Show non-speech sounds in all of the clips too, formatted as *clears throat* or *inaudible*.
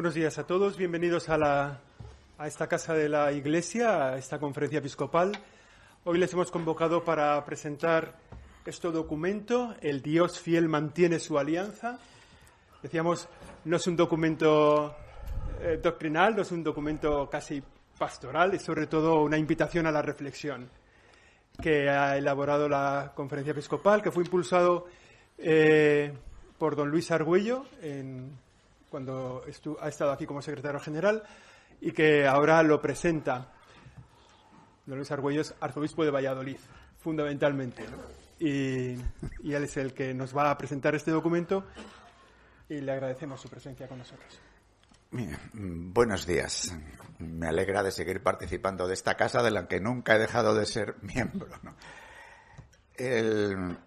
Buenos días a todos, bienvenidos a, esta casa de la Iglesia, a esta conferencia episcopal. Hoy les hemos convocado para presentar este documento, El Dios fiel mantiene su alianza. Decíamos, no es un documento eh, doctrinal, no es un documento casi pastoral, es sobre todo una invitación a la reflexión que ha elaborado la conferencia episcopal, que fue impulsado eh, por don Luis Argüello en cuando ha estado aquí como secretario general y que ahora lo presenta. Don Luis Argüello arzobispo de Valladolid, fundamentalmente. Y, él es el que nos va a presentar este documento y le agradecemos su presencia con nosotros. Buenos días. Me alegra de seguir participando de esta casa de la que nunca he dejado de ser miembro. El,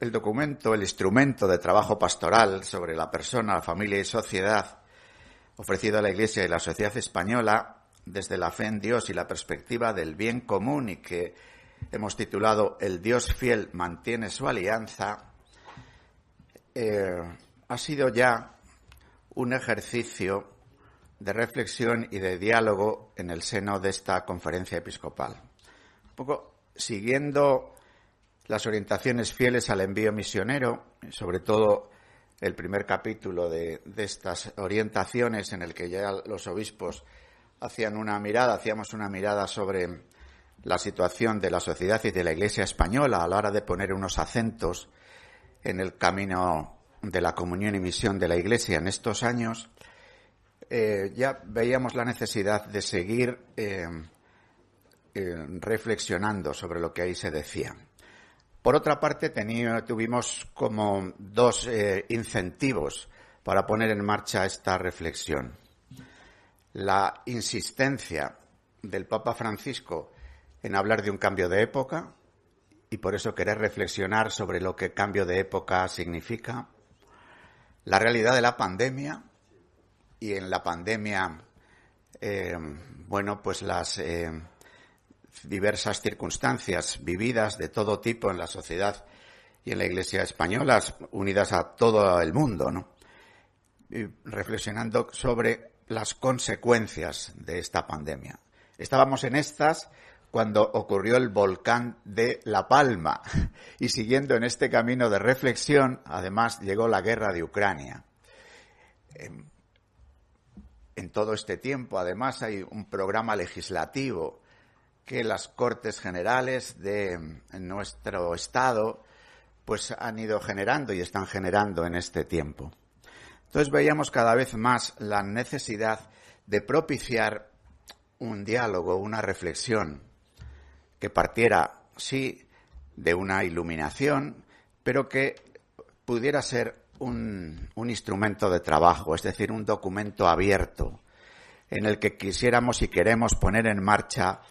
el documento, el instrumento de trabajo pastoral sobre la persona, la familia y sociedad ofrecido a la Iglesia y la sociedad española desde la fe en Dios y la perspectiva del bien común y que hemos titulado El Dios fiel mantiene su alianza, eh, ha sido ya un ejercicio de reflexión y de diálogo en el seno de esta conferencia episcopal. Un poco siguiendo las orientaciones fieles al envío misionero, sobre todo el primer capítulo de, estas orientaciones en el que ya los obispos hacían una mirada, hacíamos una mirada sobre la situación de la sociedad y de la Iglesia española a la hora de poner unos acentos en el camino de la comunión y misión de la Iglesia en estos años, eh, ya veíamos la necesidad de seguir eh, eh, reflexionando sobre lo que ahí se decía. Por otra parte, tuvimos como dos eh, incentivos para poner en marcha esta reflexión. La insistencia del Papa Francisco en hablar de un cambio de época y por eso querer reflexionar sobre lo que cambio de época significa. La realidad de la pandemia y en la pandemia, eh, bueno, pues las eh, diversas circunstancias vividas de todo tipo en la sociedad y en la Iglesia española, unidas a todo el mundo, ¿no? Y reflexionando sobre las consecuencias de esta pandemia. Estábamos en estas cuando ocurrió el volcán de La Palma *laughs* y siguiendo en este camino de reflexión, además llegó la guerra de Ucrania. En todo este tiempo, además, hay un programa legislativo que las Cortes Generales de nuestro Estado pues han ido generando y están generando en este tiempo. Entonces veíamos cada vez más la necesidad de propiciar un diálogo, una reflexión que partiera, sí, de una iluminación, pero que pudiera ser un, un, instrumento de trabajo, es decir, un documento abierto en el que quisiéramos y queremos poner en marcha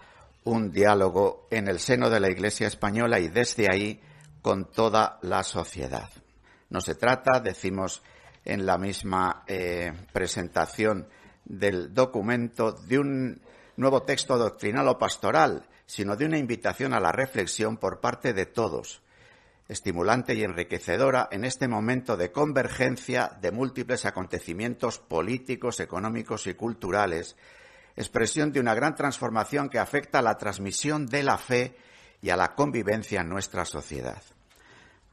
un diálogo en el seno de la Iglesia española y desde ahí con toda la sociedad. No se trata, decimos en la misma eh, presentación del documento, de un nuevo texto doctrinal o pastoral, sino de una invitación a la reflexión por parte de todos, estimulante y enriquecedora en este momento de convergencia de múltiples acontecimientos políticos, económicos y culturales expresión de una gran transformación que afecta a la transmisión de la fe y a la convivencia en nuestra sociedad.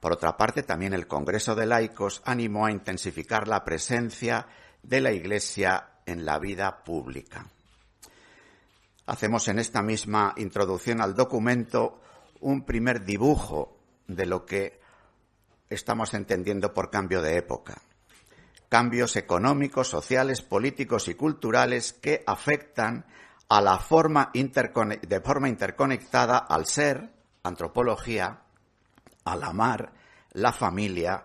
Por otra parte, también el Congreso de Laicos animó a intensificar la presencia de la Iglesia en la vida pública. Hacemos en esta misma introducción al documento un primer dibujo de lo que estamos entendiendo por cambio de época cambios económicos, sociales, políticos y culturales que afectan a la forma de forma interconectada al ser, antropología, al amar, la familia,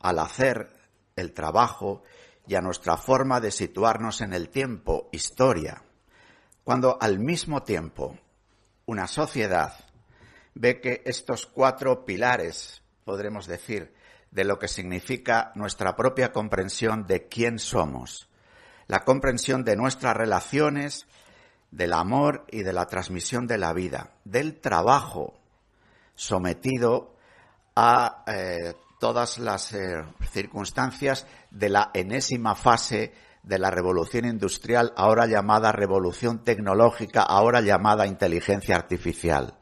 al hacer, el trabajo y a nuestra forma de situarnos en el tiempo, historia. Cuando al mismo tiempo una sociedad ve que estos cuatro pilares, podremos decir, de lo que significa nuestra propia comprensión de quién somos, la comprensión de nuestras relaciones, del amor y de la transmisión de la vida, del trabajo sometido a eh, todas las eh, circunstancias de la enésima fase de la revolución industrial, ahora llamada revolución tecnológica, ahora llamada inteligencia artificial.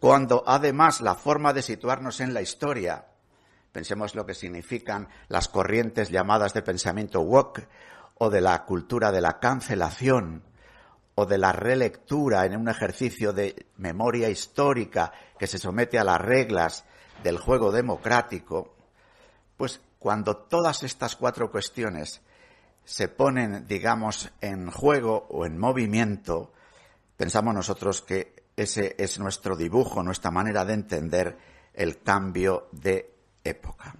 Cuando además la forma de situarnos en la historia, pensemos lo que significan las corrientes llamadas de pensamiento woke o de la cultura de la cancelación o de la relectura en un ejercicio de memoria histórica que se somete a las reglas del juego democrático, pues cuando todas estas cuatro cuestiones se ponen, digamos, en juego o en movimiento, pensamos nosotros que ese es nuestro dibujo, nuestra manera de entender el cambio de época.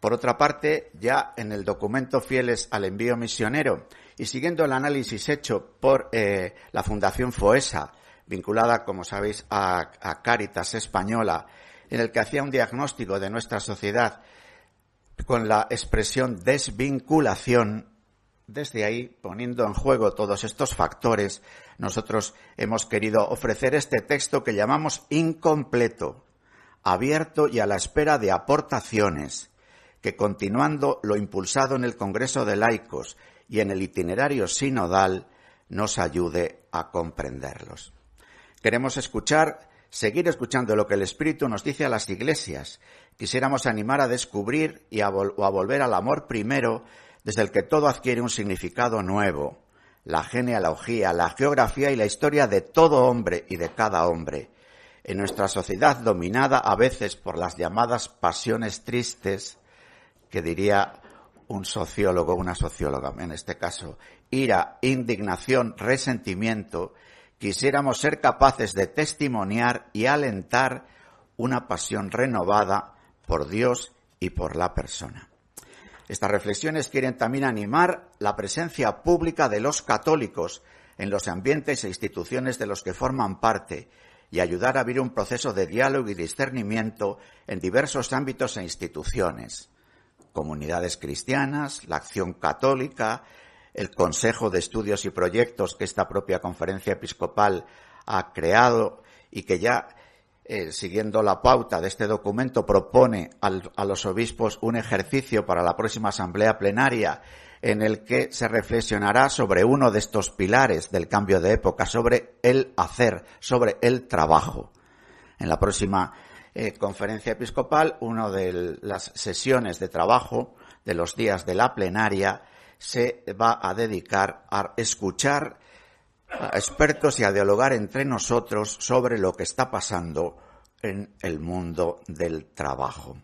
Por otra parte, ya en el documento Fieles al Envío Misionero y siguiendo el análisis hecho por eh, la Fundación FOESA, vinculada, como sabéis, a, a Cáritas Española, en el que hacía un diagnóstico de nuestra sociedad con la expresión desvinculación, desde ahí, poniendo en juego todos estos factores, nosotros hemos querido ofrecer este texto que llamamos incompleto, abierto y a la espera de aportaciones, que continuando lo impulsado en el Congreso de Laicos y en el itinerario sinodal, nos ayude a comprenderlos. Queremos escuchar, seguir escuchando lo que el Espíritu nos dice a las iglesias. Quisiéramos animar a descubrir y a, a volver al amor primero desde el que todo adquiere un significado nuevo, la genealogía, la geografía y la historia de todo hombre y de cada hombre. En nuestra sociedad dominada a veces por las llamadas pasiones tristes, que diría un sociólogo, una socióloga en este caso, ira, indignación, resentimiento, quisiéramos ser capaces de testimoniar y alentar una pasión renovada por Dios y por la persona. Estas reflexiones quieren también animar la presencia pública de los católicos en los ambientes e instituciones de los que forman parte y ayudar a abrir un proceso de diálogo y discernimiento en diversos ámbitos e instituciones. Comunidades cristianas, la acción católica, el Consejo de Estudios y Proyectos que esta propia conferencia episcopal ha creado y que ya eh, siguiendo la pauta de este documento, propone a los obispos un ejercicio para la próxima asamblea plenaria en el que se reflexionará sobre uno de estos pilares del cambio de época, sobre el hacer, sobre el trabajo. En la próxima eh, conferencia episcopal, una de las sesiones de trabajo de los días de la plenaria se va a dedicar a escuchar a expertos y a dialogar entre nosotros sobre lo que está pasando en el mundo del trabajo,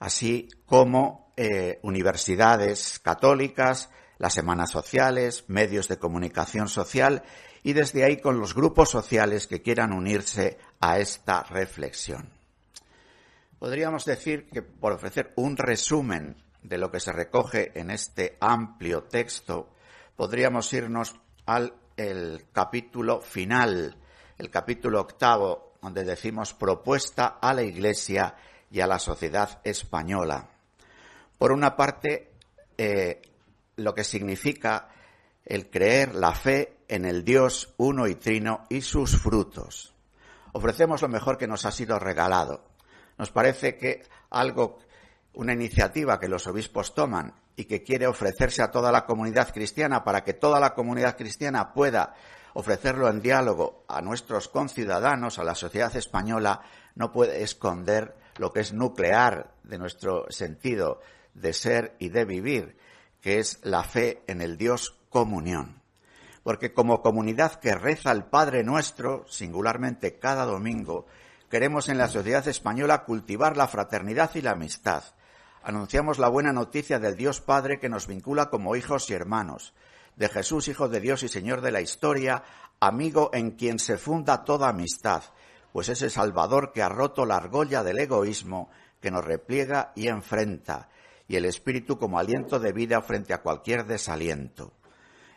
así como eh, universidades católicas, las semanas sociales, medios de comunicación social y desde ahí con los grupos sociales que quieran unirse a esta reflexión. Podríamos decir que por ofrecer un resumen de lo que se recoge en este amplio texto, podríamos irnos al el capítulo final, el capítulo octavo, donde decimos propuesta a la Iglesia y a la sociedad española. Por una parte, eh, lo que significa el creer la fe en el Dios uno y trino y sus frutos. Ofrecemos lo mejor que nos ha sido regalado. Nos parece que algo, una iniciativa que los obispos toman y que quiere ofrecerse a toda la comunidad cristiana para que toda la comunidad cristiana pueda ofrecerlo en diálogo a nuestros conciudadanos, a la sociedad española, no puede esconder lo que es nuclear de nuestro sentido de ser y de vivir, que es la fe en el Dios comunión. Porque como comunidad que reza el Padre nuestro, singularmente cada domingo, queremos en la sociedad española cultivar la fraternidad y la amistad, anunciamos la buena noticia del Dios Padre que nos vincula como hijos y hermanos, de Jesús, Hijo de Dios y Señor de la historia, amigo en quien se funda toda amistad, pues ese Salvador que ha roto la argolla del egoísmo, que nos repliega y enfrenta, y el Espíritu como aliento de vida frente a cualquier desaliento.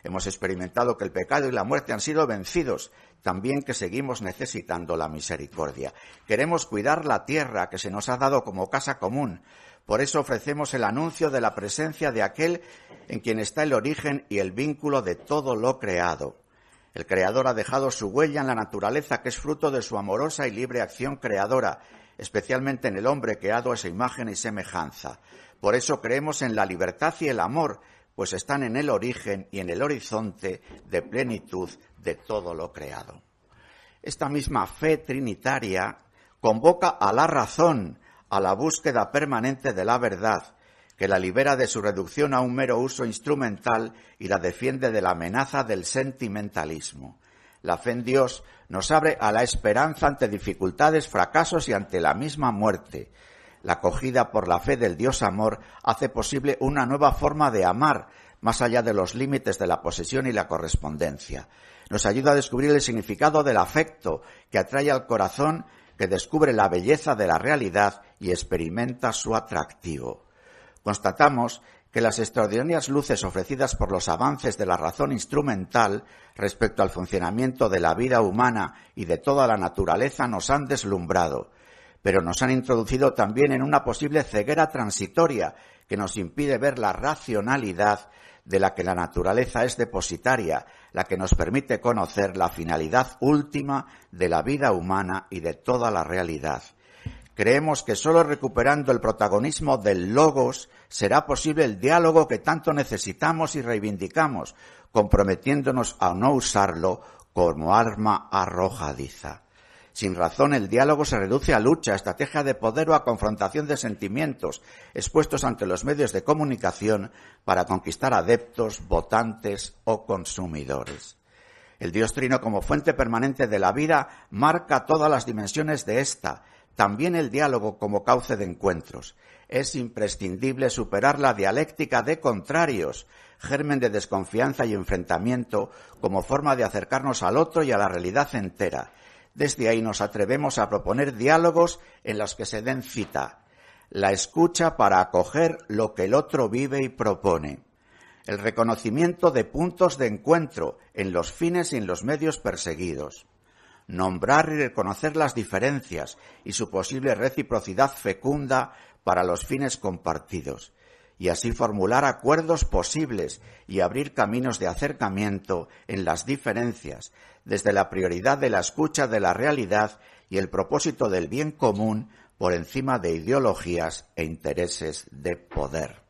Hemos experimentado que el pecado y la muerte han sido vencidos, también que seguimos necesitando la misericordia. Queremos cuidar la tierra que se nos ha dado como casa común, por eso ofrecemos el anuncio de la presencia de aquel en quien está el origen y el vínculo de todo lo creado. El Creador ha dejado su huella en la naturaleza, que es fruto de su amorosa y libre acción creadora, especialmente en el hombre creado a esa imagen y semejanza. Por eso creemos en la libertad y el amor, pues están en el origen y en el horizonte de plenitud de todo lo creado. Esta misma fe trinitaria convoca a la razón a la búsqueda permanente de la verdad, que la libera de su reducción a un mero uso instrumental y la defiende de la amenaza del sentimentalismo. La fe en Dios nos abre a la esperanza ante dificultades, fracasos y ante la misma muerte. La acogida por la fe del Dios amor hace posible una nueva forma de amar, más allá de los límites de la posesión y la correspondencia. Nos ayuda a descubrir el significado del afecto que atrae al corazón, que descubre la belleza de la realidad y experimenta su atractivo. Constatamos que las extraordinarias luces ofrecidas por los avances de la razón instrumental respecto al funcionamiento de la vida humana y de toda la naturaleza nos han deslumbrado, pero nos han introducido también en una posible ceguera transitoria que nos impide ver la racionalidad de la que la naturaleza es depositaria, la que nos permite conocer la finalidad última de la vida humana y de toda la realidad. Creemos que sólo recuperando el protagonismo del logos será posible el diálogo que tanto necesitamos y reivindicamos, comprometiéndonos a no usarlo como arma arrojadiza. Sin razón, el diálogo se reduce a lucha, a estrategia de poder o a confrontación de sentimientos expuestos ante los medios de comunicación para conquistar adeptos, votantes o consumidores. El Dios Trino como fuente permanente de la vida marca todas las dimensiones de ésta, también el diálogo como cauce de encuentros. Es imprescindible superar la dialéctica de contrarios, germen de desconfianza y enfrentamiento, como forma de acercarnos al otro y a la realidad entera. Desde ahí nos atrevemos a proponer diálogos en los que se den cita, la escucha para acoger lo que el otro vive y propone, el reconocimiento de puntos de encuentro en los fines y en los medios perseguidos, nombrar y reconocer las diferencias y su posible reciprocidad fecunda para los fines compartidos, y así formular acuerdos posibles y abrir caminos de acercamiento en las diferencias, desde la prioridad de la escucha de la realidad y el propósito del bien común por encima de ideologías e intereses de poder.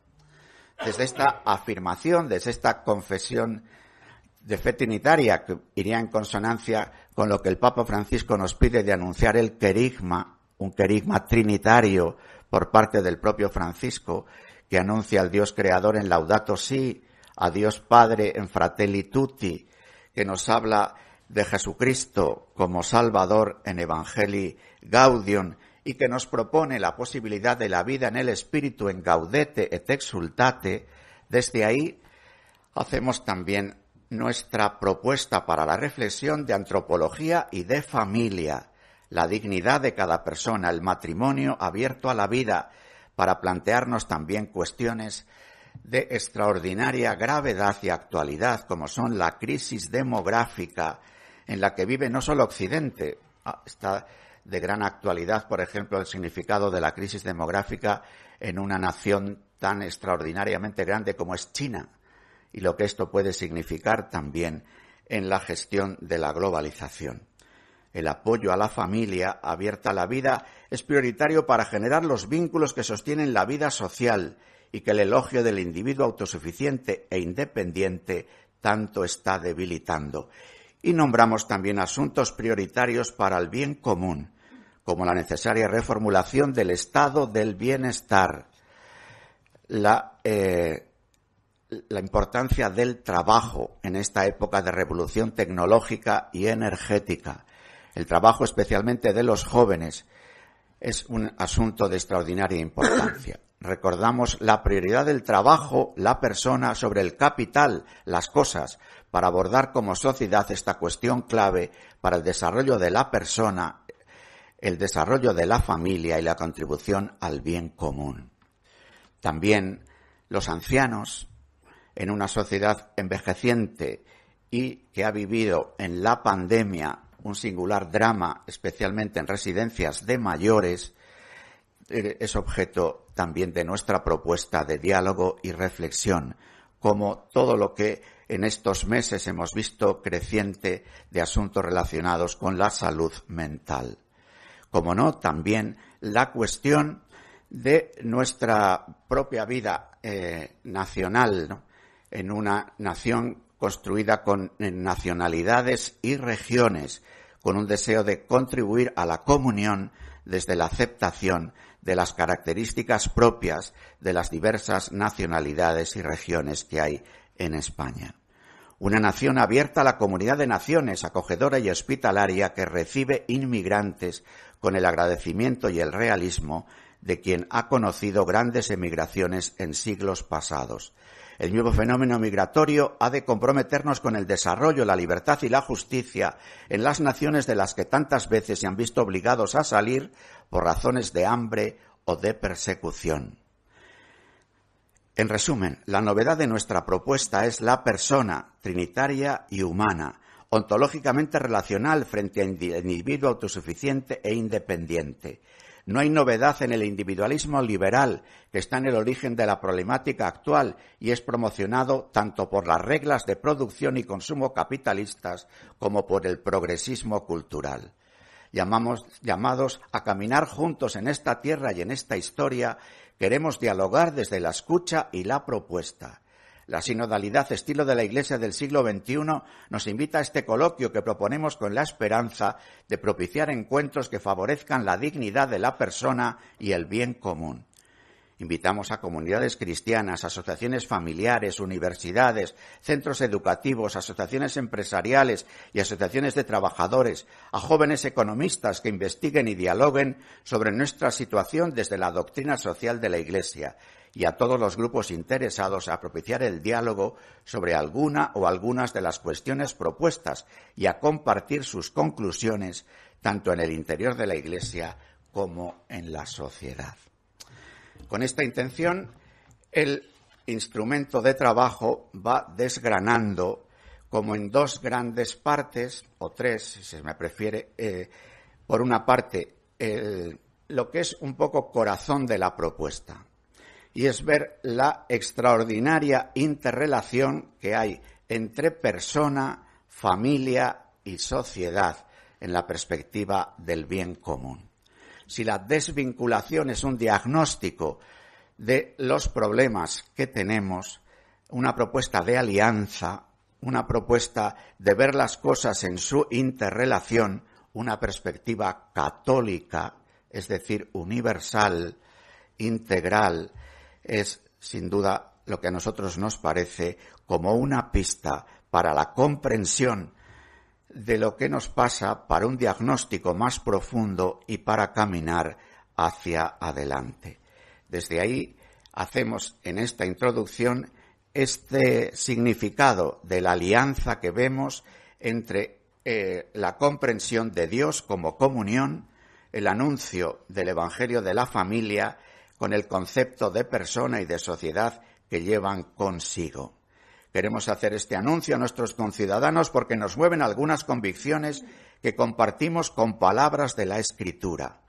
Desde esta afirmación, desde esta confesión de fe trinitaria, que iría en consonancia con lo que el Papa Francisco nos pide de anunciar el querigma, un querigma trinitario por parte del propio Francisco, que anuncia al Dios creador en Laudato Si, a Dios Padre en Fratelli Tutti, que nos habla de Jesucristo como Salvador en Evangelii Gaudium y que nos propone la posibilidad de la vida en el Espíritu en Gaudete et Exultate, desde ahí hacemos también nuestra propuesta para la reflexión de antropología y de familia, la dignidad de cada persona, el matrimonio abierto a la vida, para plantearnos también cuestiones de extraordinaria gravedad y actualidad, como son la crisis demográfica en la que vive no solo Occidente, ah, está de gran actualidad, por ejemplo, el significado de la crisis demográfica en una nación tan extraordinariamente grande como es China, y lo que esto puede significar también en la gestión de la globalización. El apoyo a la familia abierta a la vida es prioritario para generar los vínculos que sostienen la vida social y que el elogio del individuo autosuficiente e independiente tanto está debilitando. Y nombramos también asuntos prioritarios para el bien común, como la necesaria reformulación del estado del bienestar, la eh, la importancia del trabajo en esta época de revolución tecnológica y energética. El trabajo especialmente de los jóvenes es un asunto de extraordinaria importancia. *coughs* Recordamos la prioridad del trabajo, la persona sobre el capital, las cosas, para abordar como sociedad esta cuestión clave para el desarrollo de la persona, el desarrollo de la familia y la contribución al bien común. También los ancianos en una sociedad envejeciente y que ha vivido en la pandemia un singular drama, especialmente en residencias de mayores, eh, es objeto también de nuestra propuesta de diálogo y reflexión, como todo lo que en estos meses hemos visto creciente de asuntos relacionados con la salud mental. Como no, también la cuestión de nuestra propia vida eh, nacional, en una nación construida con nacionalidades y regiones, con un deseo de contribuir a la comunión desde la aceptación de las características propias de las diversas nacionalidades y regiones que hay en España. Una nación abierta a la comunidad de naciones, acogedora y hospitalaria que recibe inmigrantes con el agradecimiento y el realismo de quien ha conocido grandes emigraciones en siglos pasados. El nuevo fenómeno migratorio ha de comprometernos con el desarrollo, la libertad y la justicia en las naciones de las que tantas veces se han visto obligados a salir por razones de hambre o de persecución. En resumen, la novedad de nuestra propuesta es la persona trinitaria y humana, ontológicamente relacional frente al individuo autosuficiente e independiente. No hay novedad en el individualismo liberal, que está en el origen de la problemática actual y es promocionado tanto por las reglas de producción y consumo capitalistas como por el progresismo cultural. Llamamos, llamados a caminar juntos en esta tierra y en esta historia, queremos dialogar desde la escucha y la propuesta. La sinodalidad estilo de la Iglesia del siglo XXI nos invita a este coloquio que proponemos con la esperanza de propiciar encuentros que favorezcan la dignidad de la persona y el bien común. Invitamos a comunidades cristianas, asociaciones familiares, universidades, centros educativos, asociaciones empresariales y asociaciones de trabajadores, a jóvenes economistas que investiguen y dialoguen sobre nuestra situación desde la doctrina social de la Iglesia y a todos los grupos interesados a propiciar el diálogo sobre alguna o algunas de las cuestiones propuestas y a compartir sus conclusiones tanto en el interior de la Iglesia como en la sociedad. Con esta intención, el instrumento de trabajo va desgranando como en dos grandes partes, o tres, si se me prefiere, eh, por una parte, lo que es un poco corazón de la propuesta, y es ver la extraordinaria interrelación que hay entre persona, familia y sociedad en la perspectiva del bien común. Si la desvinculación es un diagnóstico de los problemas que tenemos, una propuesta de alianza, una propuesta de ver las cosas en su interrelación, una perspectiva católica, es decir, universal, integral, es sin duda lo que a nosotros nos parece como una pista para la comprensión de lo que nos pasa para un diagnóstico más profundo y para caminar hacia adelante. Desde ahí hacemos en esta introducción este significado de la alianza que vemos entre eh, la comprensión de Dios como comunión, el anuncio del Evangelio de la familia, con el concepto de persona y de sociedad que llevan consigo. Queremos hacer este anuncio a nuestros conciudadanos porque nos mueven algunas convicciones que compartimos con palabras de la Escritura.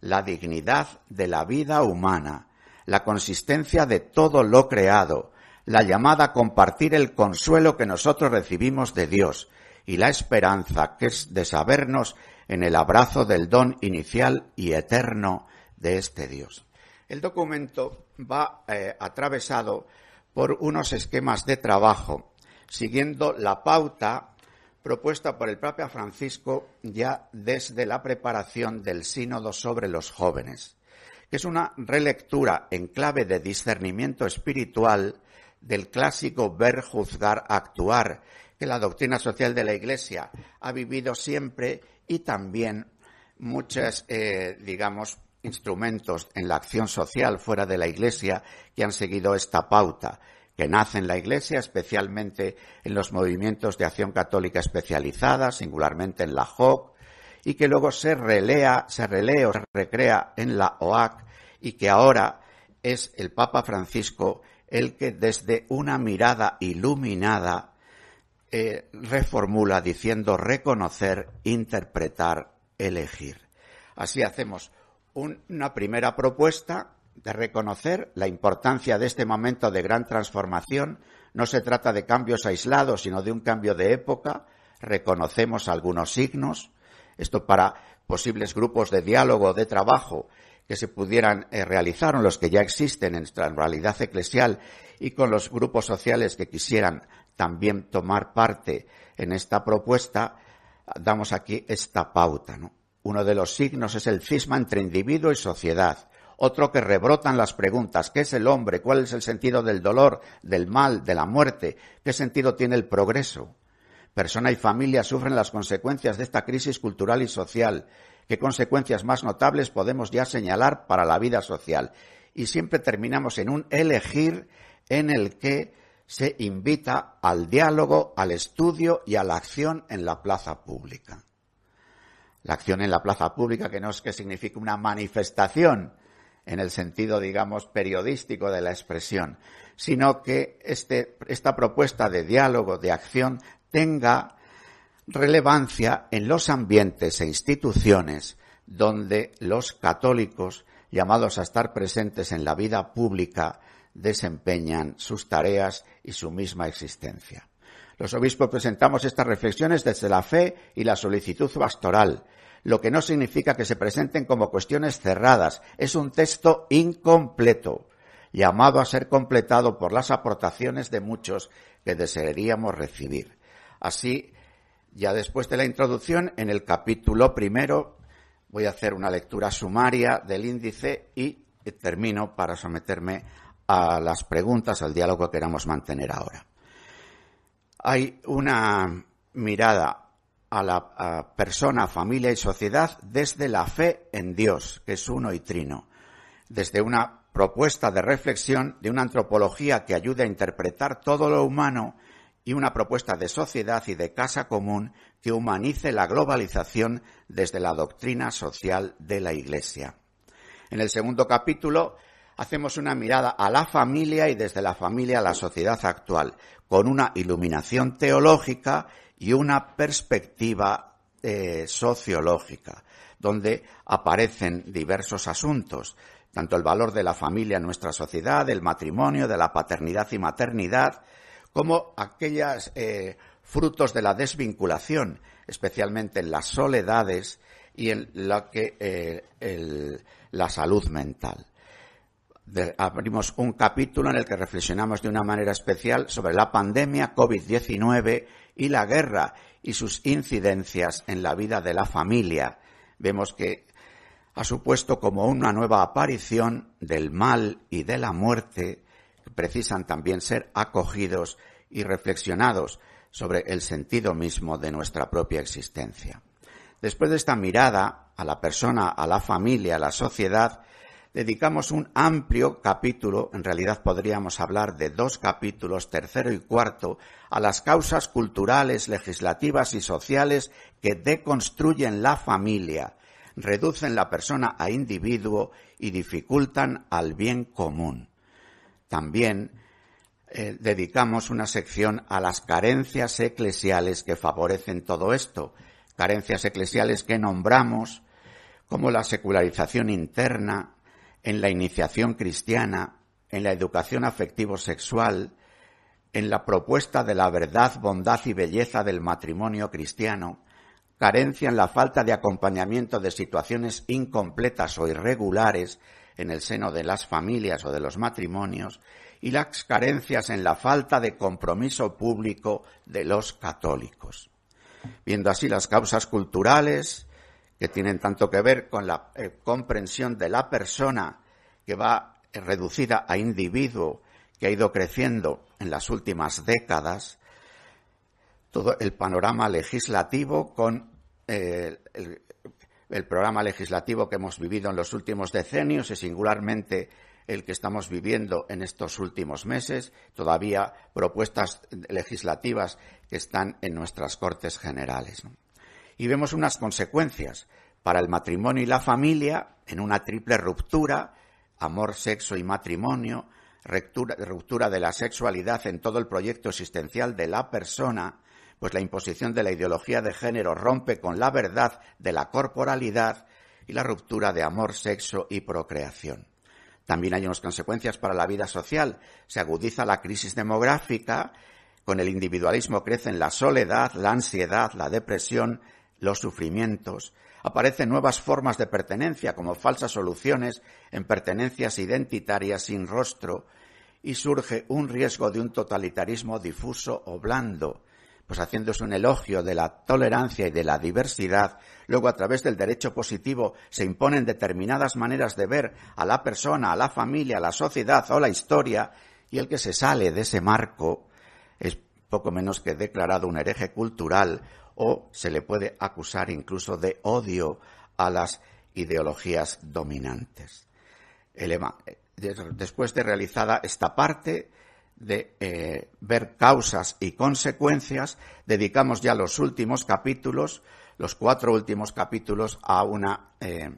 La dignidad de la vida humana, la consistencia de todo lo creado, la llamada a compartir el consuelo que nosotros recibimos de Dios y la esperanza que es de sabernos en el abrazo del don inicial y eterno de este Dios. El documento va eh, atravesado por unos esquemas de trabajo, siguiendo la pauta propuesta por el Papa Francisco ya desde la preparación del sínodo sobre los jóvenes, que es una relectura en clave de discernimiento espiritual del clásico ver, juzgar, actuar, que la doctrina social de la Iglesia ha vivido siempre y también muchos, eh, digamos, instrumentos en la acción social fuera de la Iglesia que han seguido esta pauta, que nace en la Iglesia, especialmente en los movimientos de acción católica especializada, singularmente en la JOC, y que luego se relea, se relea o se recrea en la OAC, y que ahora es el Papa Francisco el que desde una mirada iluminada eh, reformula diciendo reconocer, interpretar, elegir. Así hacemos una primera propuesta de reconocer la importancia de este momento de gran transformación. No se trata de cambios aislados, sino de un cambio de época. Reconocemos algunos signos. Esto para posibles grupos de diálogo, de trabajo que se pudieran eh, realizar o los que ya existen en nuestra realidad eclesial y con los grupos sociales que quisieran también tomar parte en esta propuesta, damos aquí esta pauta. Uno de los signos es el cisma entre individuo y sociedad. Otro que rebrotan las preguntas, ¿qué es el hombre? ¿Cuál es el sentido del dolor, del mal, de la muerte? ¿Qué sentido tiene el progreso? Persona y familia sufren las consecuencias de esta crisis cultural y social. ¿Qué consecuencias más notables podemos ya señalar para la vida social? Y siempre terminamos en un elegir en el que se invita al diálogo, al estudio y a la acción en la plaza pública. La acción en la plaza pública que no es que signifique una manifestación en el sentido, digamos, periodístico de la expresión, sino que este, esta propuesta de diálogo, de acción, tenga relevancia en los ambientes e instituciones donde los católicos llamados a estar presentes en la vida pública desempeñan sus tareas y su misma existencia. Los obispos presentamos estas reflexiones desde la fe y la solicitud pastoral, lo que no significa que se presenten como cuestiones cerradas. Es un texto incompleto, llamado a ser completado por las aportaciones de muchos que desearíamos recibir. Así, ya después de la introducción, en el capítulo primero voy a hacer una lectura sumaria del índice y termino para someterme a las preguntas, al diálogo que queramos mantener ahora. Hay una mirada a la persona, familia y sociedad desde la fe en Dios, que es uno y trino, desde una propuesta de reflexión de una antropología que ayude a interpretar todo lo humano y una propuesta de sociedad y de casa común que humanice la globalización desde la doctrina social de la Iglesia. En el segundo capítulo hacemos una mirada a la familia y desde la familia a la sociedad actual, con una iluminación teológica y una perspectiva eh, sociológica, donde aparecen diversos asuntos, tanto el valor de la familia en nuestra sociedad, del matrimonio, de la paternidad y maternidad, como aquellos eh, frutos de la desvinculación, especialmente en las soledades y en la, que, eh, la salud mental. Abrimos un capítulo en el que reflexionamos de una manera especial sobre la pandemia COVID-19 y la guerra y sus incidencias en la vida de la familia. Vemos que ha supuesto como una nueva aparición del mal y de la muerte que precisan también ser acogidos y reflexionados sobre el sentido mismo de nuestra propia existencia. Después de esta mirada a la persona, a la familia, a la sociedad, dedicamos un amplio capítulo, en realidad podríamos hablar de dos capítulos, tercero y cuarto, a las causas culturales, legislativas y sociales que deconstruyen la familia, reducen la persona a individuo y dificultan al bien común. También eh, dedicamos una sección a las carencias eclesiales que favorecen todo esto, carencias eclesiales que nombramos como la secularización interna, en la iniciación cristiana, en la educación afectivo-sexual, en la propuesta de la verdad, bondad y belleza del matrimonio cristiano, carencia en la falta de acompañamiento de situaciones incompletas o irregulares en el seno de las familias o de los matrimonios, y las carencias en la falta de compromiso público de los católicos. Viendo así las causas culturales, que tienen tanto que ver con la eh, comprensión de la persona que va reducida a individuo, que ha ido creciendo en las últimas décadas, todo el panorama legislativo con eh, el, el programa legislativo que hemos vivido en los últimos decenios y singularmente el que estamos viviendo en estos últimos meses, todavía propuestas legislativas que están en nuestras Cortes Generales y vemos unas consecuencias para el matrimonio y la familia en una triple ruptura, amor, sexo y matrimonio, ruptura, de la sexualidad en todo el proyecto existencial de la persona, pues la imposición de la ideología de género rompe con la verdad de la corporalidad y la ruptura de amor, sexo y procreación. También hay unas consecuencias para la vida social. Se agudiza la crisis demográfica, con el individualismo crecen la soledad, la ansiedad, la depresión, los sufrimientos, aparecen nuevas formas de pertenencia como falsas soluciones en pertenencias identitarias sin rostro y surge un riesgo de un totalitarismo difuso o blando, pues haciéndose un elogio de la tolerancia y de la diversidad, luego a través del derecho positivo se imponen determinadas maneras de ver a la persona, a la familia, a la sociedad o la historia, y el que se sale de ese marco es poco menos que declarado un hereje cultural o se le puede acusar incluso de odio a las ideologías dominantes. Después de realizada esta parte, de eh, ver causas y consecuencias, dedicamos ya los últimos capítulos, los cuatro últimos capítulos, a una eh,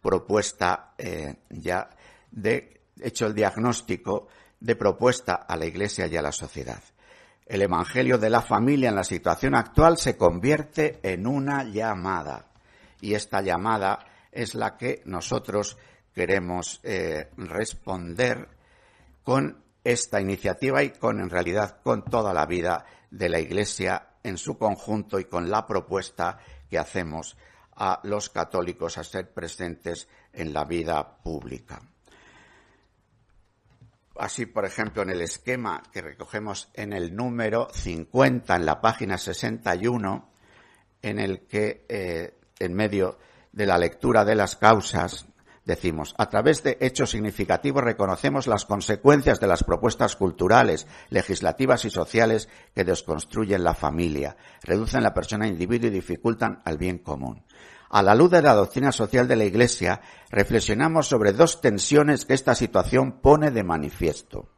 propuesta eh, ya de hecho el diagnóstico de propuesta a la Iglesia y a la sociedad. El Evangelio de la familia en la situación actual se convierte en una llamada y esta llamada es la que nosotros queremos responder con esta iniciativa y con, en realidad, con toda la vida de la Iglesia en su conjunto y con la propuesta que hacemos a los católicos a ser presentes en la vida pública. Así, por ejemplo, en el esquema que recogemos en el número 50, en la página 61, en el que, eh, en medio de la lectura de las causas, decimos, a través de hechos significativos reconocemos las consecuencias de las propuestas culturales, legislativas y sociales que desconstruyen la familia, reducen la persona individuo y dificultan al bien común. A la luz de la doctrina social de la Iglesia, reflexionamos sobre dos tensiones que esta situación pone de manifiesto.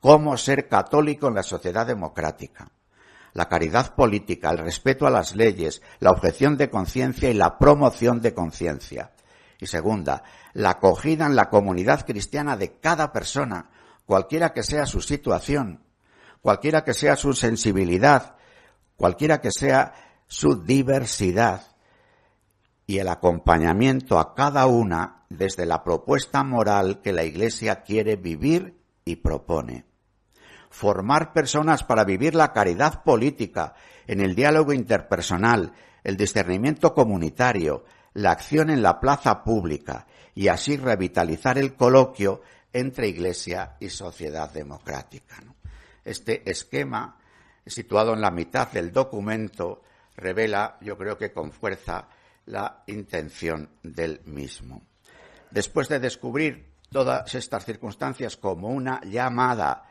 Cómo ser católico en la sociedad democrática. La caridad política, el respeto a las leyes, la objeción de conciencia y la promoción de conciencia. Y segunda, la acogida en la comunidad cristiana de cada persona, cualquiera que sea su situación, cualquiera que sea su sensibilidad, cualquiera que sea su diversidad, y el acompañamiento a cada una desde la propuesta moral que la Iglesia quiere vivir y propone. Formar personas para vivir la caridad política en el diálogo interpersonal, el discernimiento comunitario, la acción en la plaza pública y así revitalizar el coloquio entre Iglesia y sociedad democrática. Este esquema, situado en la mitad del documento, revela, yo creo que con fuerza, la intención del mismo. Después de descubrir todas estas circunstancias como una llamada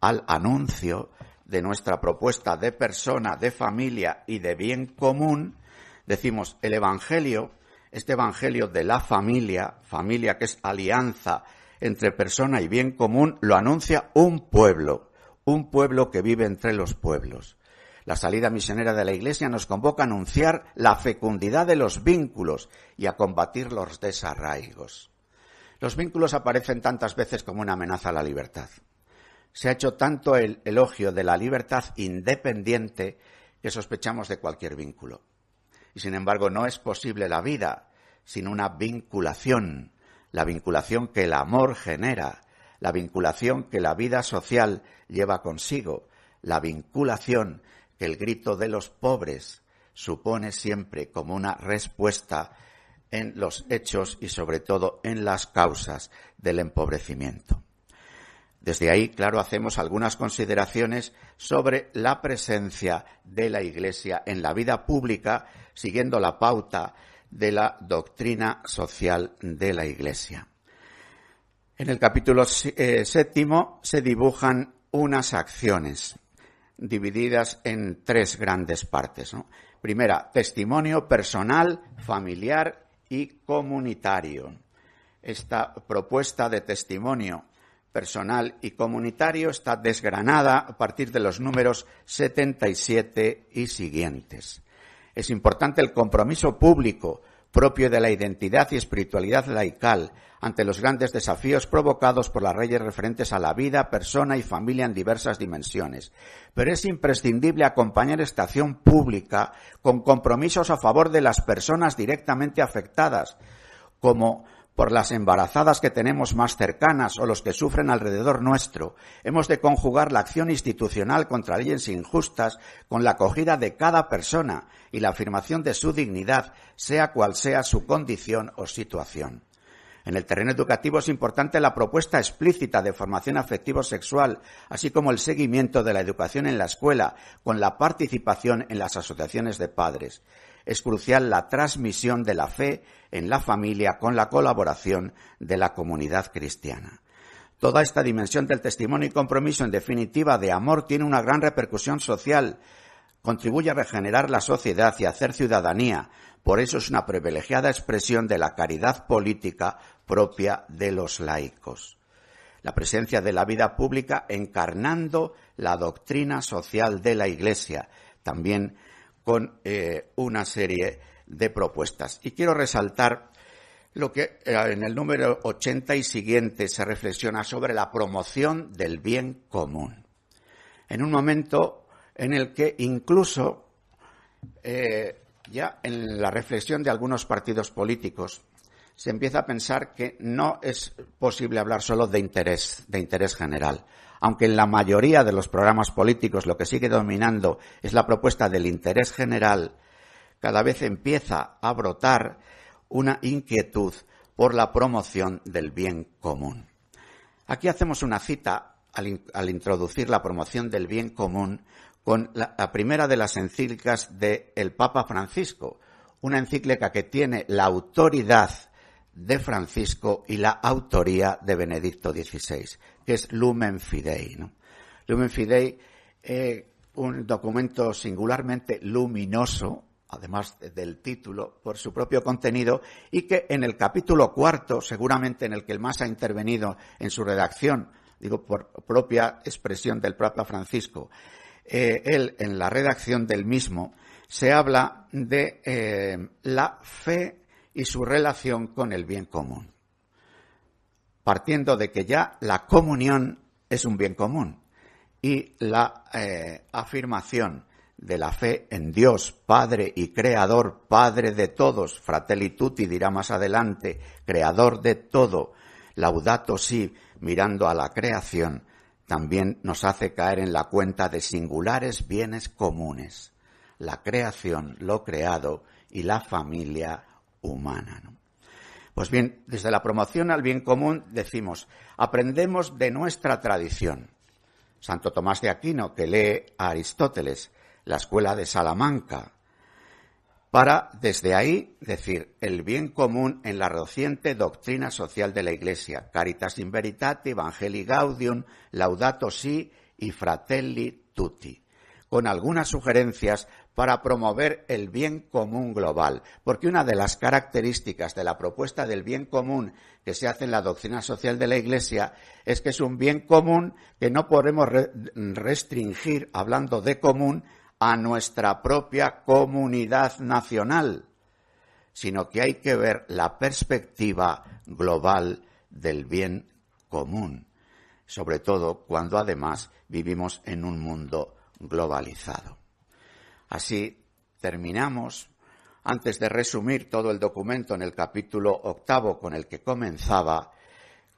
al anuncio de nuestra propuesta de persona, de familia y de bien común, decimos el Evangelio este Evangelio de la familia, familia que es alianza entre persona y bien común, lo anuncia un pueblo, un pueblo que vive entre los pueblos. La salida misionera de la Iglesia nos convoca a anunciar la fecundidad de los vínculos y a combatir los desarraigos. Los vínculos aparecen tantas veces como una amenaza a la libertad. Se ha hecho tanto el elogio de la libertad independiente que sospechamos de cualquier vínculo. Y sin embargo, no es posible la vida sin una vinculación, la vinculación que el amor genera, la vinculación que la vida social lleva consigo, la vinculación que el grito de los pobres supone siempre como una respuesta en los hechos y sobre todo en las causas del empobrecimiento. Desde ahí, claro, hacemos algunas consideraciones sobre la presencia de la Iglesia en la vida pública, siguiendo la pauta de la doctrina social de la Iglesia. En el capítulo eh, séptimo se dibujan unas acciones divididas en tres grandes partes. Primera, testimonio personal, familiar y comunitario. Esta propuesta de testimonio personal y comunitario está desgranada a partir de los números 77 y siguientes. Es importante el compromiso público propio de la identidad y espiritualidad laical ante los grandes desafíos provocados por las reyes referentes a la vida, persona y familia en diversas dimensiones. Pero es imprescindible acompañar esta acción pública con compromisos a favor de las personas directamente afectadas, como por las embarazadas que tenemos más cercanas o los que sufren alrededor nuestro. Hemos de conjugar la acción institucional contra leyes injustas con la acogida de cada persona y la afirmación de su dignidad, sea cual sea su condición o situación. En el terreno educativo es importante la propuesta explícita de formación afectivo-sexual, así como el seguimiento de la educación en la escuela, con la participación en las asociaciones de padres es crucial la transmisión de la fe en la familia con la colaboración de la comunidad cristiana. Toda esta dimensión del testimonio y compromiso, en definitiva, de amor, tiene una gran repercusión social, contribuye a regenerar la sociedad y a hacer ciudadanía. Por eso es una privilegiada expresión de la caridad política propia de los laicos. La presencia de la vida pública encarnando la doctrina social de la Iglesia, también con eh, una serie de propuestas. Y quiero resaltar lo que eh, en el número 80 y siguiente se reflexiona sobre la promoción del bien común. En un momento en el que incluso eh, ya en la reflexión de algunos partidos políticos se empieza a pensar que no es posible hablar solo de interés, de interés general aunque en la mayoría de los programas políticos lo que sigue dominando es la propuesta del interés general, cada vez empieza a brotar una inquietud por la promoción del bien común. Aquí hacemos una cita al, introducir la promoción del bien común con la, primera de las encíclicas del Papa Francisco, una encíclica que tiene la autoridad de Francisco y la autoría de Benedicto XVI, que es Lumen Fidei. Lumen Fidei, eh, un documento singularmente luminoso, además del título, por su propio contenido, y que en el capítulo cuarto, seguramente en el que el más ha intervenido en su redacción, digo por propia expresión del Papa Francisco, eh, él en la redacción del mismo, se habla de eh, la fe y su relación con el bien común. Partiendo de que ya la comunión es un bien común y la eh, afirmación de la fe en Dios, Padre y Creador, Padre de todos, Fratelli Tutti dirá más adelante, Creador de todo, Laudato Si, mirando a la creación, también nos hace caer en la cuenta de singulares bienes comunes, la creación, lo creado y la familia humana. Pues bien, desde la promoción al bien común decimos, aprendemos de nuestra tradición. Santo Tomás de Aquino, que lee a Aristóteles, la escuela de Salamanca, para desde ahí decir el bien común en la reciente doctrina social de la Iglesia, Caritas in Veritate, Evangelii Gaudium, Laudato Si y Fratelli Tutti, con algunas sugerencias para promover el bien común global, porque una de las características de la propuesta del bien común que se hace en la doctrina social de la Iglesia es que es un bien común que no podemos restringir, hablando de común, a nuestra propia comunidad nacional, sino que hay que ver la perspectiva global del bien común, sobre todo cuando además vivimos en un mundo globalizado. Así terminamos, antes de resumir todo el documento en el capítulo octavo con el que comenzaba,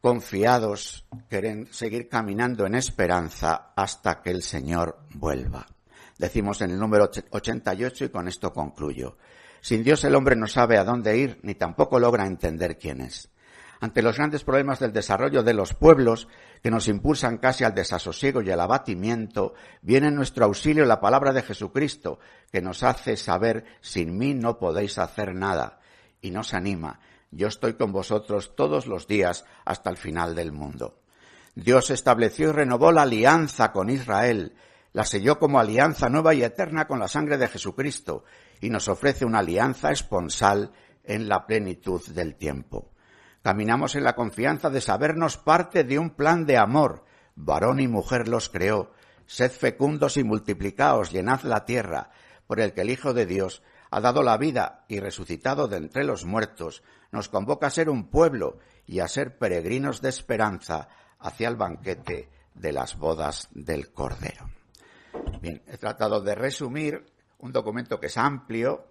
confiados, quieren seguir caminando en esperanza hasta que el Señor vuelva. Decimos en el número 88 y con esto concluyo. Sin Dios el hombre no sabe a dónde ir ni tampoco logra entender quién es ante los grandes problemas del desarrollo de los pueblos que nos impulsan casi al desasosiego y al abatimiento, viene en nuestro auxilio la palabra de Jesucristo, que nos hace saber, sin mí no podéis hacer nada, y nos anima, yo estoy con vosotros todos los días hasta el final del mundo. Dios estableció y renovó la alianza con Israel, la selló como alianza nueva y eterna con la sangre de Jesucristo, y nos ofrece una alianza esponsal en la plenitud del tiempo. Caminamos en la confianza de sabernos parte de un plan de amor. Varón y mujer los creó. Sed fecundos y multiplicaos, llenad la tierra, por el que el Hijo de Dios ha dado la vida y resucitado de entre los muertos, nos convoca a ser un pueblo y a ser peregrinos de esperanza hacia el banquete de las bodas del Cordero. Bien, he tratado de resumir un documento que es amplio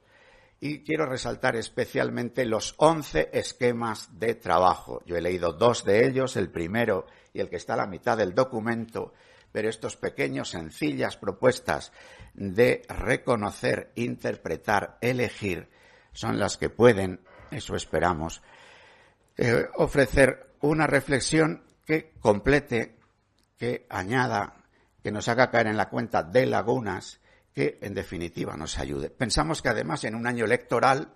y quiero resaltar especialmente los 11 esquemas de trabajo. Yo he leído dos de ellos, el primero y el que está a la mitad del documento, pero estos pequeños, sencillas propuestas de reconocer, interpretar, elegir, son las que pueden, eso esperamos, eh, ofrecer una reflexión que complete, que añada, que nos haga caer en la cuenta de lagunas, que en definitiva nos ayude. Pensamos que además en un año electoral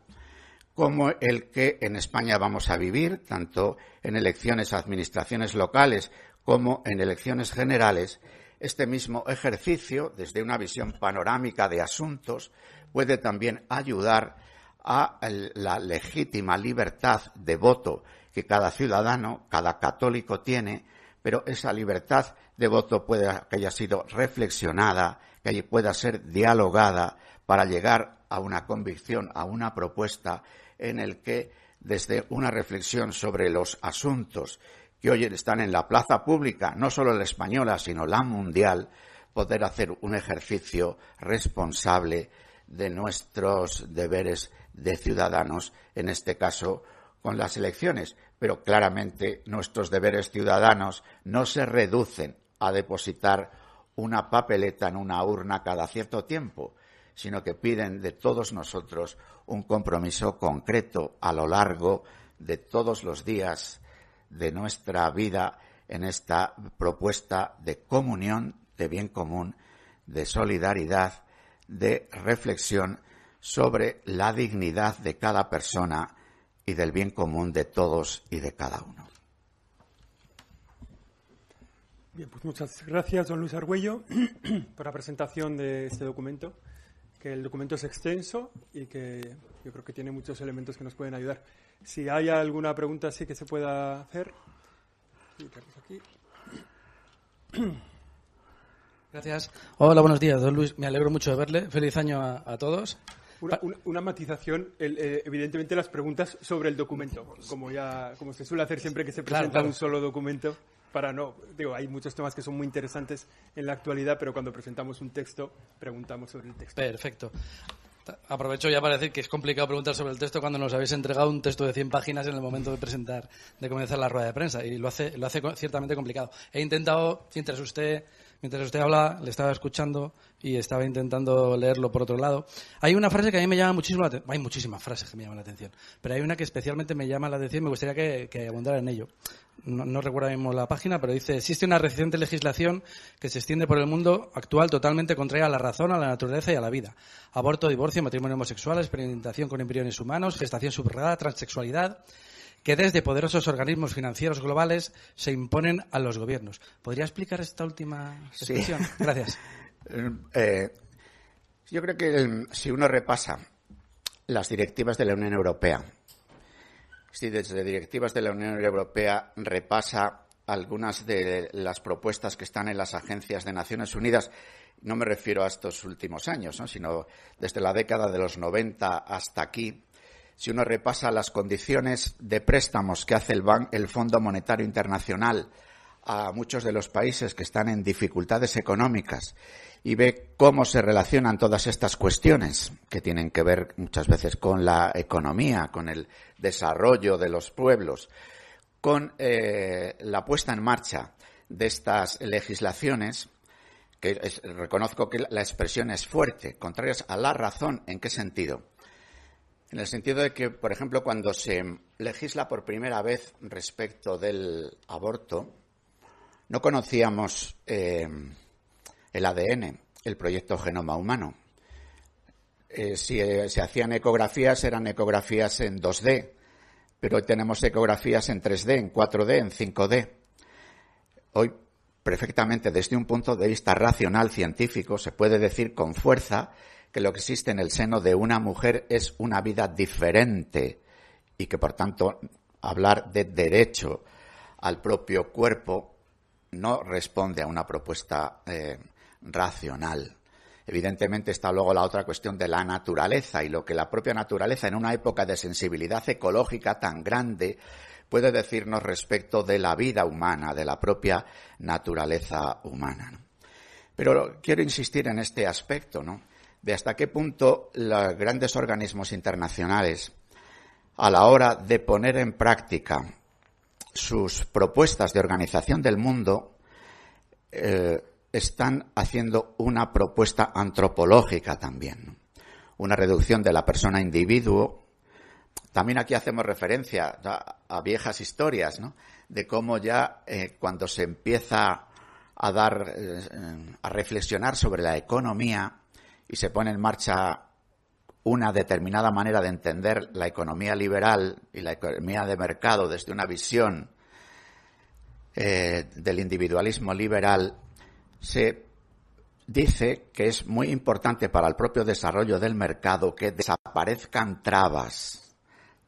como el que en España vamos a vivir, tanto en elecciones a administraciones locales como en elecciones generales, este mismo ejercicio, desde una visión panorámica de asuntos, puede también ayudar a la legítima libertad de voto que cada ciudadano, cada católico tiene, pero esa libertad de voto puede que haya sido reflexionada, que pueda ser dialogada para llegar a una convicción, a una propuesta en el que desde una reflexión sobre los asuntos que hoy están en la plaza pública, no solo la española, sino la mundial, poder hacer un ejercicio responsable de nuestros deberes de ciudadanos, en este caso con las elecciones. Pero claramente nuestros deberes ciudadanos no se reducen a depositar una papeleta en una urna cada cierto tiempo, sino que piden de todos nosotros un compromiso concreto a lo largo de todos los días de nuestra vida en esta propuesta de comunión, de bien común, de solidaridad, de reflexión sobre la dignidad de cada persona y del bien común de todos y de cada uno. Bien, pues muchas gracias, don Luis Argüello, *clears throat* por la presentación de este documento, que el documento es extenso y que yo creo que tiene muchos elementos que nos pueden ayudar. Si hay alguna pregunta así que se pueda hacer. *clears throat* Gracias. Hola, buenos días, don Luis. Me alegro mucho de verle. Feliz año a, todos. Una, matización, eh, evidentemente las preguntas sobre el documento, como ya como se suele hacer siempre que se presenta un solo documento, para no, digo, hay muchos temas que son muy interesantes en la actualidad, pero cuando presentamos un texto preguntamos sobre el texto. Perfecto. Aprovecho ya para decir que es complicado preguntar sobre el texto cuando nos habéis entregado un texto de 100 páginas en el momento de presentar, de comenzar la rueda de prensa, y lo hace, lo hace ciertamente complicado. He intentado, mientras usted, mientras usted habla, le estaba escuchando y estaba intentando leerlo por otro lado. Hay una frase que a mí me llama muchísimo la atención. Hay muchísimas frases que me llaman la atención, pero hay una que especialmente me llama la atención y me gustaría que, que abundara en ello no, recuerdo mismo la página, pero dice, existe una reciente legislación que se extiende por el mundo actual totalmente contraria a la razón, a la naturaleza y a la vida. Aborto, divorcio, matrimonio homosexual, experimentación con embriones humanos, gestación subrogada, transexualidad, que desde poderosos organismos financieros globales se imponen a los gobiernos. ¿Podría explicar esta última expresión? *laughs* Gracias. Eh, yo creo que si uno repasa las directivas de la Unión Europea, si desde directivas de la Unión Europea repasa algunas de las propuestas que están en las agencias de Naciones Unidas, no me refiero a estos últimos años, sino desde la década de los 90 hasta aquí, si uno repasa las condiciones de préstamos que hace el, el Fondo Monetario Internacional a muchos de los países que están en dificultades económicas y ve cómo se relacionan todas estas cuestiones que tienen que ver muchas veces con la economía, con el desarrollo de los pueblos, con eh, la puesta en marcha de estas legislaciones, que reconozco que la expresión es fuerte, contrarias a la razón, ¿en qué sentido? En el sentido de que, por ejemplo, cuando se legisla por primera vez respecto del aborto, no conocíamos eh, el ADN, el proyecto Genoma Humano. Eh, si eh, se hacían ecografías, eran ecografías en 2D, pero hoy tenemos ecografías en 3D, en 4D, en 5D. Hoy, perfectamente, desde un punto de vista racional, científico, se puede decir con fuerza que lo que existe en el seno de una mujer es una vida diferente y que, por tanto, hablar de derecho al propio cuerpo no responde a una propuesta eh, racional. Evidentemente está luego la otra cuestión de la naturaleza y lo que la propia naturaleza en una época de sensibilidad ecológica tan grande puede decirnos respecto de la vida humana, de la propia naturaleza humana. Pero quiero insistir en este aspecto, ¿no? de hasta qué punto los grandes organismos internacionales, a la hora de poner en práctica sus propuestas de organización del mundo, eh, están haciendo una propuesta antropológica también. Una reducción de la persona individuo. También aquí hacemos referencia a, viejas historias. De cómo ya eh, cuando se empieza a dar, eh, a reflexionar sobre la economía y se pone en marcha una determinada manera de entender la economía liberal y la economía de mercado desde una visión eh, del individualismo liberal, se dice que es muy importante para el propio desarrollo del mercado que desaparezcan trabas,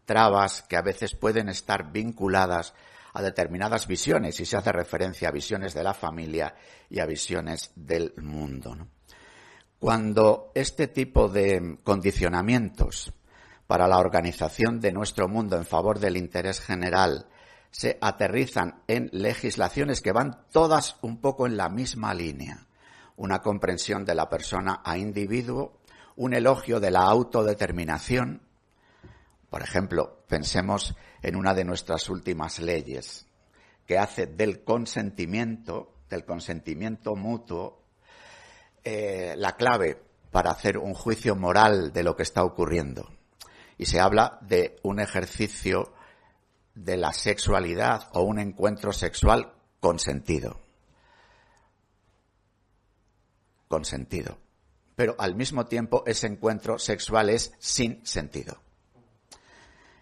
trabas que a veces pueden estar vinculadas a determinadas visiones y se hace referencia a visiones de la familia y a visiones del mundo. Cuando este tipo de condicionamientos para la organización de nuestro mundo en favor del interés general se aterrizan en legislaciones que van todas un poco en la misma línea. Una comprensión de la persona a individuo, un elogio de la autodeterminación. Por ejemplo, pensemos en una de nuestras últimas leyes, que hace del consentimiento, del consentimiento mutuo, eh, la clave para hacer un juicio moral de lo que está ocurriendo. Y se habla de un ejercicio de la sexualidad o un encuentro sexual consentido. Consentido. Pero al mismo tiempo ese encuentro sexual es sin sentido.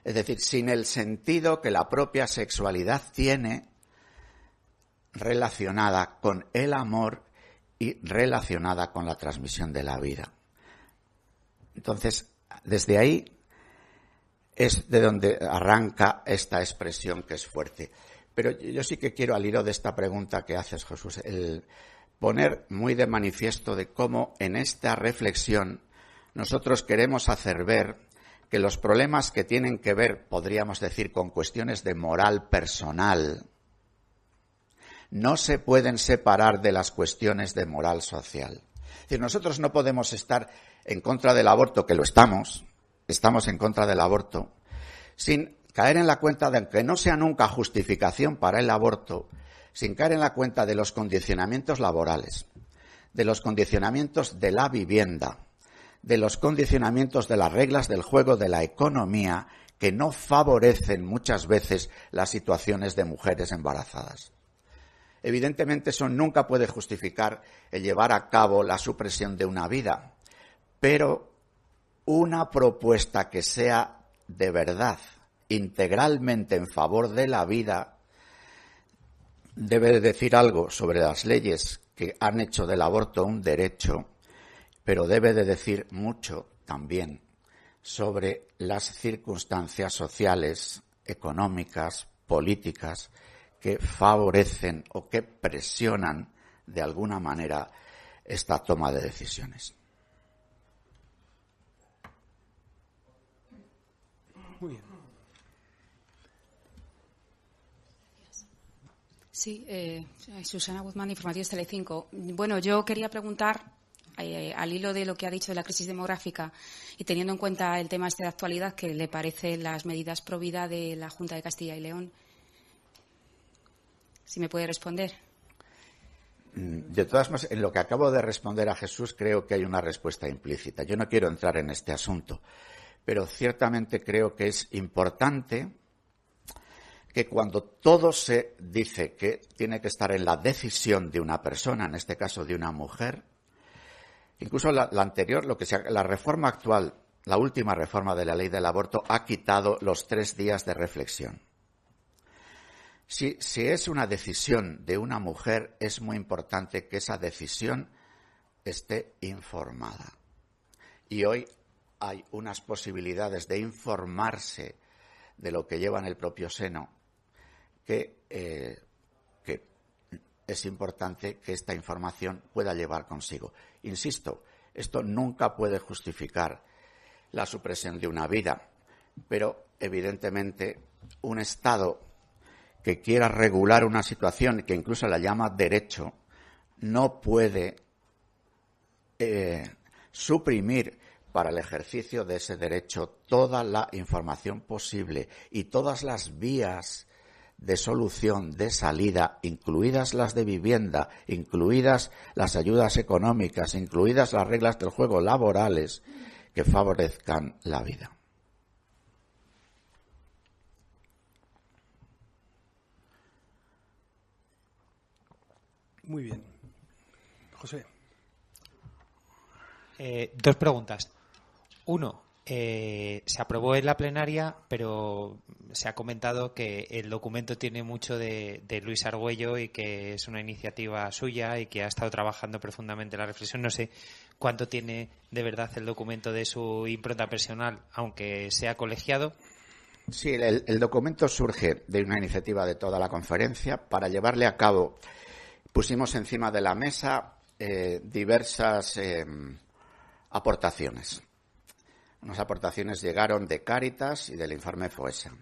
Es decir, sin el sentido que la propia sexualidad tiene relacionada con el amor y relacionada con la transmisión de la vida. Entonces, desde ahí es de donde arranca esta expresión que es fuerte. Pero yo sí que quiero, al hilo de esta pregunta que haces, Jesús, el poner muy de manifiesto de cómo en esta reflexión nosotros queremos hacer ver que los problemas que tienen que ver, podríamos decir, con cuestiones de moral personal, no se pueden separar de las cuestiones de moral social. Es decir, nosotros no podemos estar en contra del aborto, que lo estamos, estamos en contra del aborto, sin caer en la cuenta de que no sea nunca justificación para el aborto, sin caer en la cuenta de los condicionamientos laborales, de los condicionamientos de la vivienda, de los condicionamientos de las reglas del juego de la economía que no favorecen muchas veces las situaciones de mujeres embarazadas. Evidentemente eso nunca puede justificar el llevar a cabo la supresión de una vida, pero una propuesta que sea de verdad, integralmente en favor de la vida, debe decir algo sobre las leyes que han hecho del aborto un derecho, pero debe de decir mucho también sobre las circunstancias sociales, económicas, políticas que favorecen o que presionan de alguna manera esta toma de decisiones. Sí, eh, Susana Guzmán, Informativos Telecinco. Bueno, yo quería preguntar, eh, al hilo de lo que ha dicho de la crisis demográfica y teniendo en cuenta el tema este de actualidad, que le parecen las medidas pro vida de la Junta de Castilla y León. Si me puede responder. Mm, de todas maneras, en lo que acabo de responder a Jesús, creo que hay una respuesta implícita. Yo no quiero entrar en este asunto pero ciertamente creo que es importante que cuando todo se dice que tiene que estar en la decisión de una persona, en este caso de una mujer, incluso la, anterior, lo que sea, la reforma actual, la última reforma de la ley del aborto, ha quitado los tres días de reflexión. Si, es una decisión de una mujer, es muy importante que esa decisión esté informada. Y hoy hay unas posibilidades de informarse de lo que lleva en el propio seno que, eh, que es importante que esta información pueda llevar consigo. Insisto, esto nunca puede justificar la supresión de una vida, pero evidentemente un Estado que quiera regular una situación que incluso la llama derecho no puede eh, suprimir para el ejercicio de ese derecho toda la información posible y todas las vías de solución, de salida, incluidas las de vivienda, incluidas las ayudas económicas, incluidas las reglas del juego laborales que favorezcan la vida. Muy bien. José. Eh, dos preguntas. Uno, eh, se aprobó en la plenaria, pero se ha comentado que el documento tiene mucho de, Luis Argüello y que es una iniciativa suya y que ha estado trabajando profundamente en la reflexión. No sé cuánto tiene de verdad el documento de su impronta personal, aunque sea colegiado. Sí, el, documento surge de una iniciativa de toda la conferencia para llevarle a cabo. Pusimos encima de la mesa eh, diversas em, aportaciones unas aportaciones llegaron de Cáritas y del informe FOESA.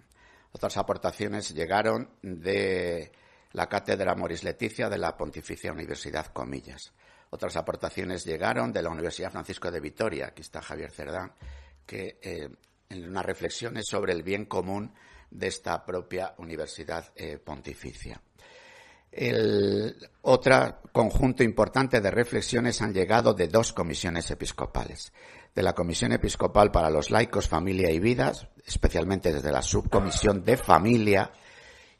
Otras aportaciones llegaron de la Cátedra Moris Leticia de la Pontificia Universidad Comillas. Otras aportaciones llegaron de la Universidad Francisco de Vitoria, aquí está Javier Cerdán, que eh, en unas reflexiones sobre el bien común de esta propia Universidad eh, Pontificia. El otro conjunto importante de reflexiones han llegado de dos comisiones episcopales. De la Comisión Episcopal para los Laicos, Familia y Vidas, especialmente desde la Subcomisión de Familia,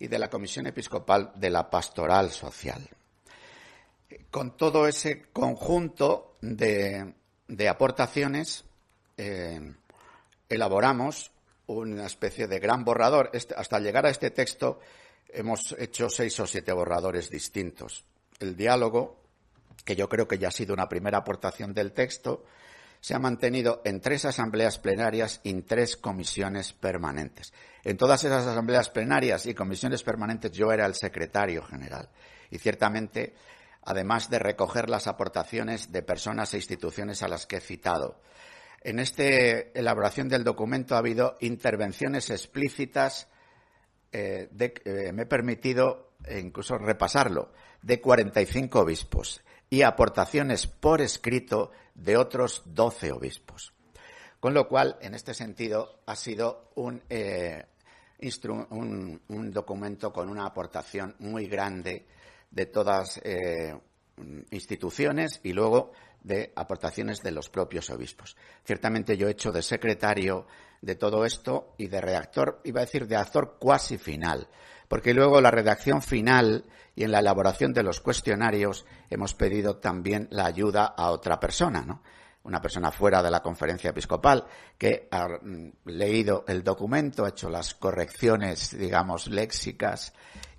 y de la Comisión Episcopal de la Pastoral Social. Con todo ese conjunto de, aportaciones, eh, elaboramos una especie de gran borrador. Este, hasta llegar a este texto, hemos hecho seis o siete borradores distintos. El diálogo, que yo creo que ya ha sido una primera aportación del texto, se ha mantenido en tres asambleas plenarias y en tres comisiones permanentes. En todas esas asambleas plenarias y comisiones permanentes yo era el secretario general. Y ciertamente, además de recoger las aportaciones de personas e instituciones a las que he citado, en esta elaboración del documento ha habido intervenciones explícitas eh, eh, me he permitido eh, incluso repasarlo, de 45 obispos y aportaciones por escrito de otros 12 obispos. Con lo cual, en este sentido, ha sido un, un, documento con una aportación muy grande de todas instituciones y luego de aportaciones de los propios obispos. Ciertamente yo he hecho de secretario de todo esto y de redactor, iba a decir de actor cuasi final, porque luego la redacción final y en la elaboración de los cuestionarios hemos pedido también la ayuda a otra persona, ¿no? Una persona fuera de la conferencia episcopal que ha mm, leído el documento, ha hecho las correcciones, digamos, léxicas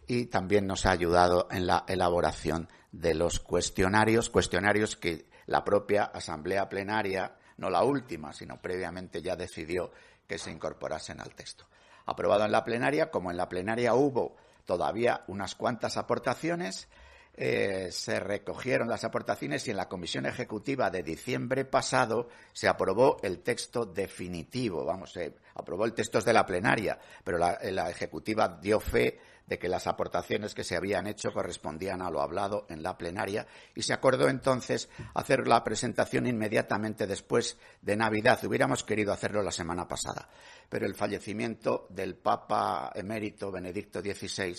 y también nos ha ayudado en la elaboración de los cuestionarios, cuestionarios que la propia asamblea plenaria, no la última, sino previamente ya decidió que se incorporasen al texto. Aprobado en la plenaria, como en la plenaria hubo todavía unas cuantas aportaciones, eh, se recogieron las aportaciones y en la comisión ejecutiva de diciembre pasado se aprobó el texto definitivo. Vamos, se aprobó el texto de la plenaria, pero la, la ejecutiva dio fe de que las aportaciones que se habían hecho correspondían a lo hablado en la plenaria y se acordó entonces hacer la presentación inmediatamente después de Navidad. Hubiéramos querido hacerlo la semana pasada, pero el fallecimiento del Papa emérito Benedicto XVI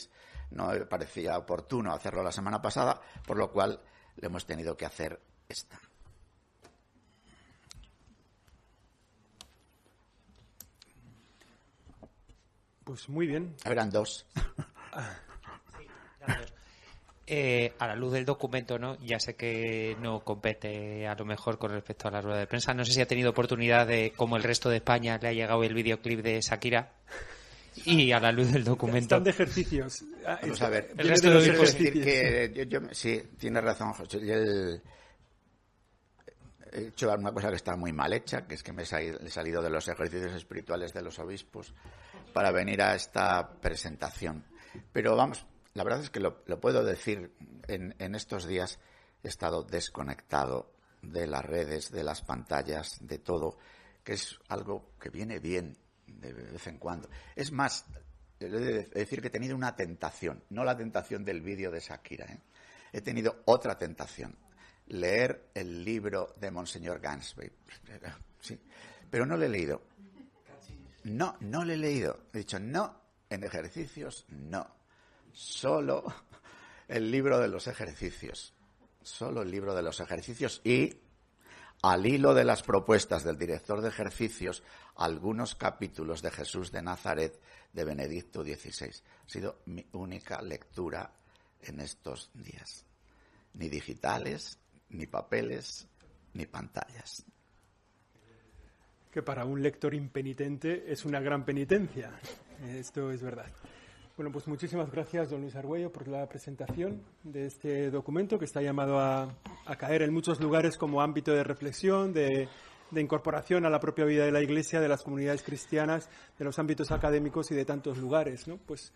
no parecía oportuno hacerlo la semana pasada, por lo cual le hemos tenido que hacer esta. Pues muy bien. Eran dos. *laughs* Eh, a la luz del documento, ¿no? Ya sé que no compete a lo mejor con respecto a la rueda de prensa. No sé si ha tenido oportunidad de, como el resto de España, le ha llegado el videoclip de Shakira. Y a la luz del documento. Están de ejercicios. Ah, Vamos a ver. El resto de decir que yo, sí, tiene razón, José. he hecho una cosa que está muy mal hecha, que es que me he salido de los ejercicios espirituales de los obispos para venir a esta presentación. Pero vamos, la verdad es que lo, puedo decir, en, estos días he estado desconectado de las redes, de las pantallas, de todo, que es algo que viene bien de vez en cuando. Es más, he de decir que he tenido una tentación, no la tentación del vídeo de Shakira, ¿eh? he tenido otra tentación, leer el libro de Monseñor Gansby. Sí, pero no lo he leído. No, no lo he leído. He dicho no en ejercicios, no. Solo el libro de los ejercicios. Solo el libro de los ejercicios y al hilo de las propuestas del director de ejercicios, algunos capítulos de Jesús de Nazaret de Benedicto XVI. Ha sido mi única lectura en estos días. Ni digitales, ni papeles, ni pantallas. Que para un lector impenitente es una gran penitencia. Esto es verdad. Bueno, pues muchísimas gracias, don Luis Argüello, por la presentación de este documento que está llamado a, caer en muchos lugares como ámbito de reflexión, de, de, incorporación a la propia vida de la Iglesia, de las comunidades cristianas, de los ámbitos académicos y de tantos lugares. ¿no? Pues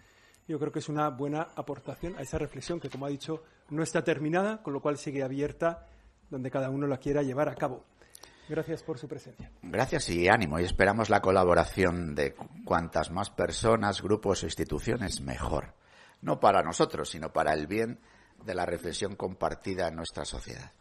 yo creo que es una buena aportación a esa reflexión que, como ha dicho, no está terminada, con lo cual sigue abierta donde cada uno la quiera llevar a cabo. Gracias por su presencia. Gracias y ánimo. Y esperamos la colaboración de cuantas más personas, grupos o instituciones, mejor. No para nosotros, sino para el bien de la reflexión compartida en nuestra sociedad.